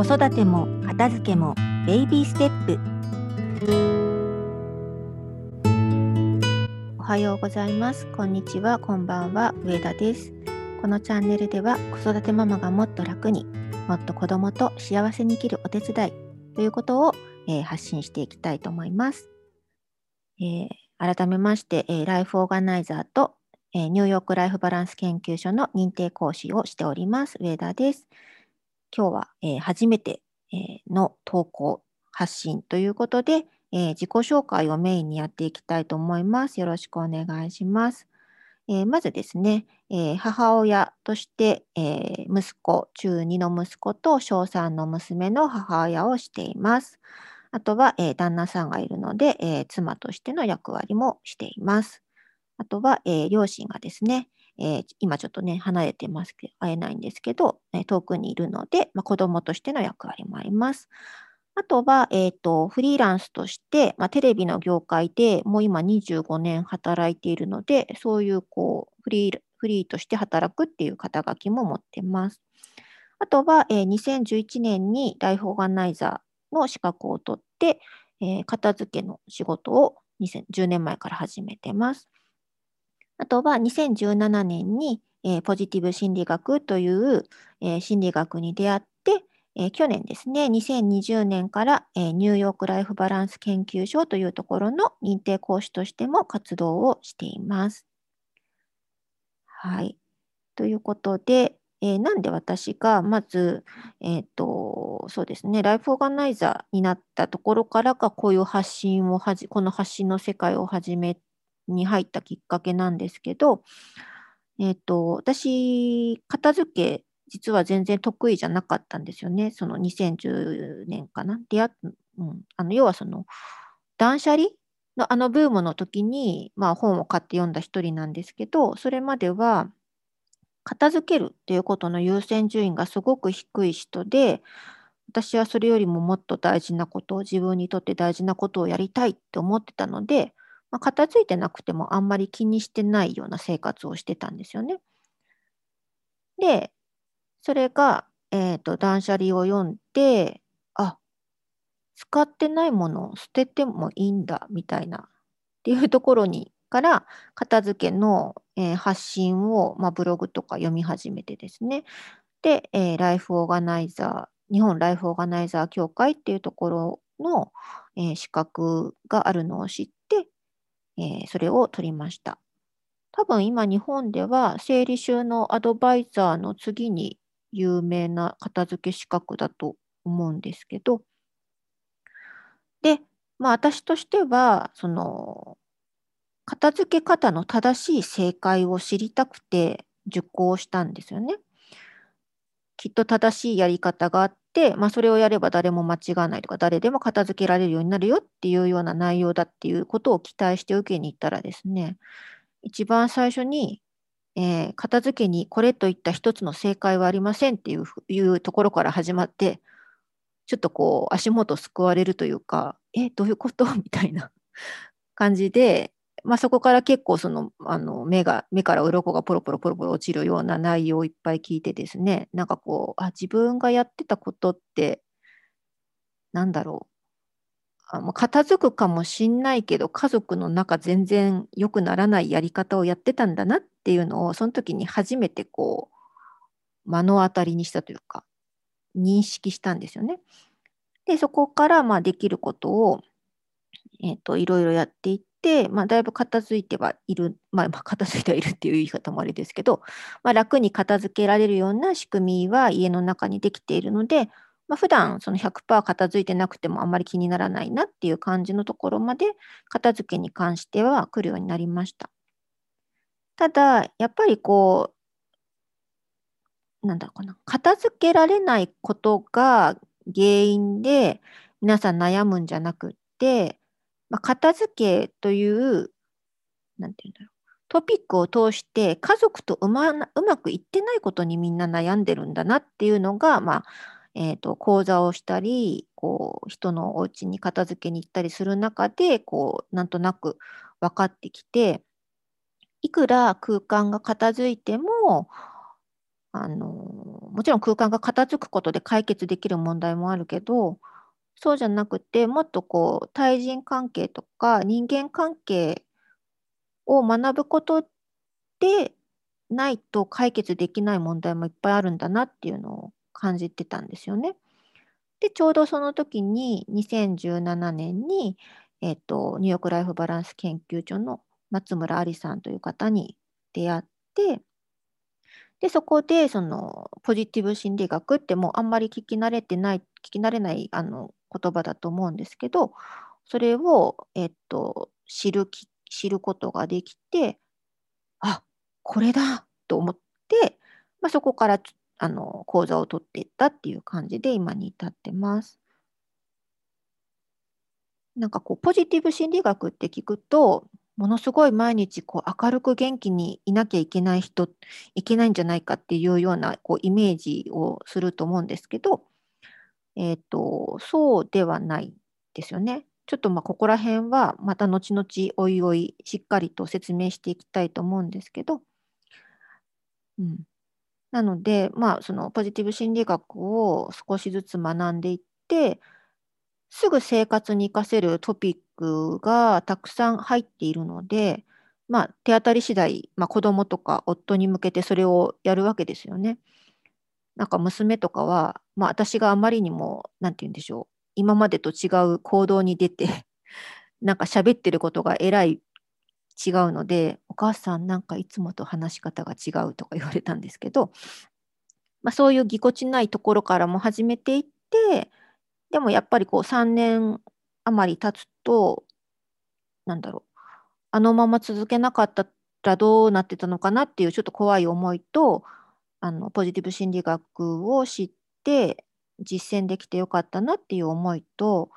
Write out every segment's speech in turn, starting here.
子育ても片付けもベイビーステップ。おはようございます。こんにちは。こんばんは。上田です。このチャンネルでは子育てママがもっと楽にもっと子供と幸せに生きるお手伝いということを、えー、発信していきたいと思います、えー、改めまして、えー、ライフオーガナイザーと、ニューヨークライフバランス研究所の認定講師をしております。上田です。今日は、えー、初めて、えー、の投稿発信ということで、え、自己紹介をメインにやっていきたいと思います。よろしくお願いします。えまずですね、え母親として、え息子、中2の息子と小3の娘の母親をしています。あとは、え旦那さんがいるので、え妻としての役割もしています。あとは、え両親がですね、えー、今ちょっとね、離れてますけど、会えないんですけど、え遠くにいるので、まあ、子供としての役割もあります。あとは、えーと、フリーランスとして、まあ、テレビの業界でもう今25年働いているので、そういうこうフリーフリーとして働くっていう肩書きも持ってます。あとは、えー、2011年にライフオーガナイザーの資格を取って、えー、片付けの仕事を2010年前から始めてます。あとは2017年に、えー、ポジティブ心理学という、えー、心理学に出会って、えー、去年ですね、2020年から、えニューヨークライフバランス研究所というところの認定講師としても活動をしています。はい。ということで、えー、なんで私がまず、えっ、ー、と、そうですね、ライフオーガナイザーになったところからか、こういう発信をはじ、この発信の世界を始めてに入ったきっかけなんですけど、え、ー、と、私、片付け、実は全然得意じゃなかったんですよね。その2010年かな。出会っうん、あの要はその断捨離のあのブームの時に、まあ、本を買って読んだ一人なんですけど、それまでは片付けるっていうことの優先順位がすごく低い人で、私はそれよりももっと大事なことを、自分にとって大事なことをやりたいって思ってたので、まあ、片付いてなくてもあんまり気にしてないような生活をしてたんですよね。で、それが、えっ、ー、と、断捨離を読んで、あ、使ってないものを捨ててもいいんだ、みたいな、っていうところにから、片付けの、えー、発信を、まあ、ブログとか読み始めてですね。で、えー、ライフオーガナイザー、日本ライフオーガナイザー協会っていうところの、えー、資格があるのを知って、えー、それを取りました。多分今日本では整理収納アドバイザーの次に有名な片付け資格だと思うんですけど、で、まあ私としては、その、片付け方の正しい正解を知りたくて受講したんですよね。きっと正しいやり方があっ、まあ、それをやれば誰も間違わないとか、誰でも片付けられるようになるよっていうような内容だっていうことを期待して受けに行ったらですね、一番最初に、えー、片付けにこれといった一つの正解はありませんっていういうところから始まって、ちょっとこう足元すくわれるというか、え、どういうこと？みたいな感じで、まあ、そこから結構そのあの目が目から鱗がポロポロポロポロ落ちるような内容をいっぱい聞いてですねなんかこうあ自分がやってたことってなんだろうあもう片付くかもしんないけど家族の中全然良くならないやり方をやってたんだなっていうのをその時に初めてこう目の当たりにしたというか認識したんですよね。でそこからまあできることを、えーといろいろやっていって、まあ、だいぶ片付いてはいる、まあ、片付いてはいるっていう言い方もあれですけど、まあ、楽に片付けられるような仕組みは家の中にできているので、まあ、普段その100%片付いてなくてもあんまり気にならないなっていう感じのところまで片付けに関しては来るようになりました。ただ、やっぱりこう、なんだろうかな、片付けられないことが原因で皆さん悩むんじゃなくって、まあ、片付けという、なんていうんだろう。トピックを通して家族とうまうまくいってないことにみんな悩んでるんだなっていうのが、まあえーと、講座をしたりこう人のお家に片付けに行ったりする中でこうなんとなく分かってきていくら空間が片付いてもあのもちろん空間が片付くことで解決できる問題もあるけど、そうじゃなくて、もっとこう、対人関係とか人間関係を学ぶことでないと解決できない問題もいっぱいあるんだなっていうのを感じてたんですよね。で、ちょうどその時に2017年に、えっと、ニューヨークライフバランス研究所の松村ありさんという方に出会って、で、そこで、その、ポジティブ心理学ってもうあんまり聞き慣れてない、聞き慣れないあの言葉だと思うんですけど、それを、えっと、知る、知ることができて、あ、これだと思って、まあ、そこからあの講座を取っていったっていう感じで今に至ってます。なんかこうポジティブ心理学って聞くとものすごい毎日こう明るく元気にいなきゃいけない人いけないんじゃないかっていうようなこうイメージをすると思うんですけど、えーと、そうではないですよね。ちょっとまここら辺はまた後々おいおいしっかりと説明していきたいと思うんですけど、うん、なので、まあ、そのポジティブ心理学を少しずつ学んでいって、すぐ生活に活かせるトピックがたくさん入っているので、まあ、手当たり次第、まあ、子供とか夫に向けてそれをやるわけですよね。なんか娘とかは、まあ、私があまりにも、なんて言うんでしょう、今までと違う行動に出て、なんか喋ってることがえらい違うので、お母さんなんかいつもと話し方が違うとか言われたんですけど、まあ、そういうぎこちないところからも始めていって、でもやっぱりこう3年余り経つと、なんだろう、あのまま続けなかったらどうなってたのかなっていうちょっと怖い思いと、あのポジティブ心理学を知って実践できてよかったなっていう思いと、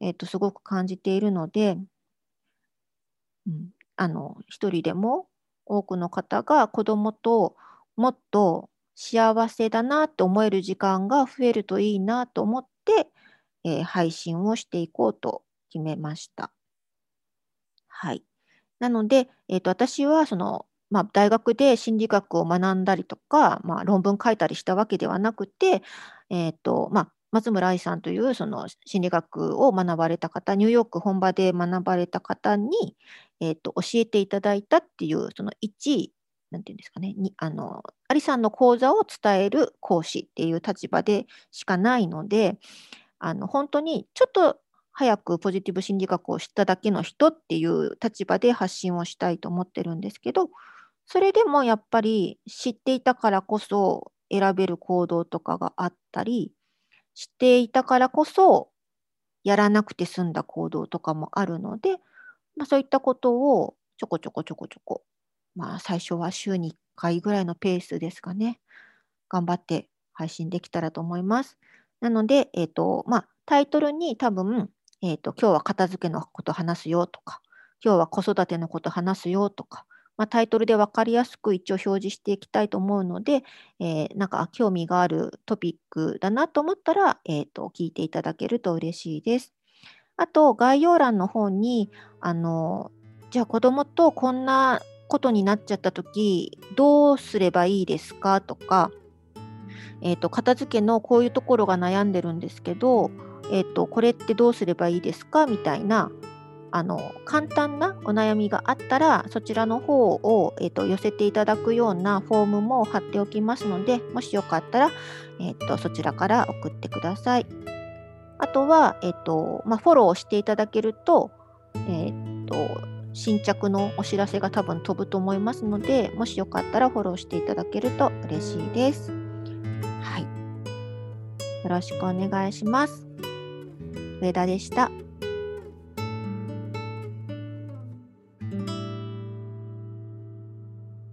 えー、とすごく感じているので、うん、あの一人でも多くの方が子どもともっと幸せだなって思える時間が増えるといいなと思って、えー、配信をしていこうと決めました。はい。なので、えーと、私はその、まあ、大学で心理学を学んだりとか、まあ、論文書いたりしたわけではなくて、えーとまあ、松村愛さんというその心理学を学ばれた方、ニューヨーク本場で学ばれた方に、えーと、教えていただいたっていう、その1、なんていうんですかね、にあのアリさんの講座を伝える講師っていう立場でしかないので、あの本当にちょっと早くポジティブ心理学を知っただけの人っていう立場で発信をしたいと思ってるんですけど、それでもやっぱり知っていたからこそ選べる行動とかがあったり、していたからこそ、やらなくて済んだ行動とかもあるので、まあ、そういったことをちょこちょこちょこちょこ、まあ、最初は週に1回ぐらいのペースですかね。頑張って配信できたらと思います。なので、え、ー、と、まあ、タイトルに多分、えっ、ー、と、今日は片付けのこと話すよとか、今日は子育てのこと話すよとか、まあ、タイトルで分かりやすく一応表示していきたいと思うので、えー、なんか興味があるトピックだなと思ったら、えーと、聞いていただけると嬉しいです。あと、概要欄の方に、あの、じゃあ子供とこんなことになっちゃった時どうすればいいですかとか、えーと、片付けのこういうところが悩んでるんですけど、えーとこれってどうすればいいですか？みたいなあの簡単なお悩みがあったらそちらの方を、えーと、寄せていただくようなフォームも貼っておきますのでもしよかったら、えーと、そちらから送ってください。あとは、えーとまあ、フォローしていただけると,、えー、と新着のお知らせが多分飛ぶと思いますのでもしよかったらフォローしていただけると嬉しいです。はい。よろしくお願いします。上田でした。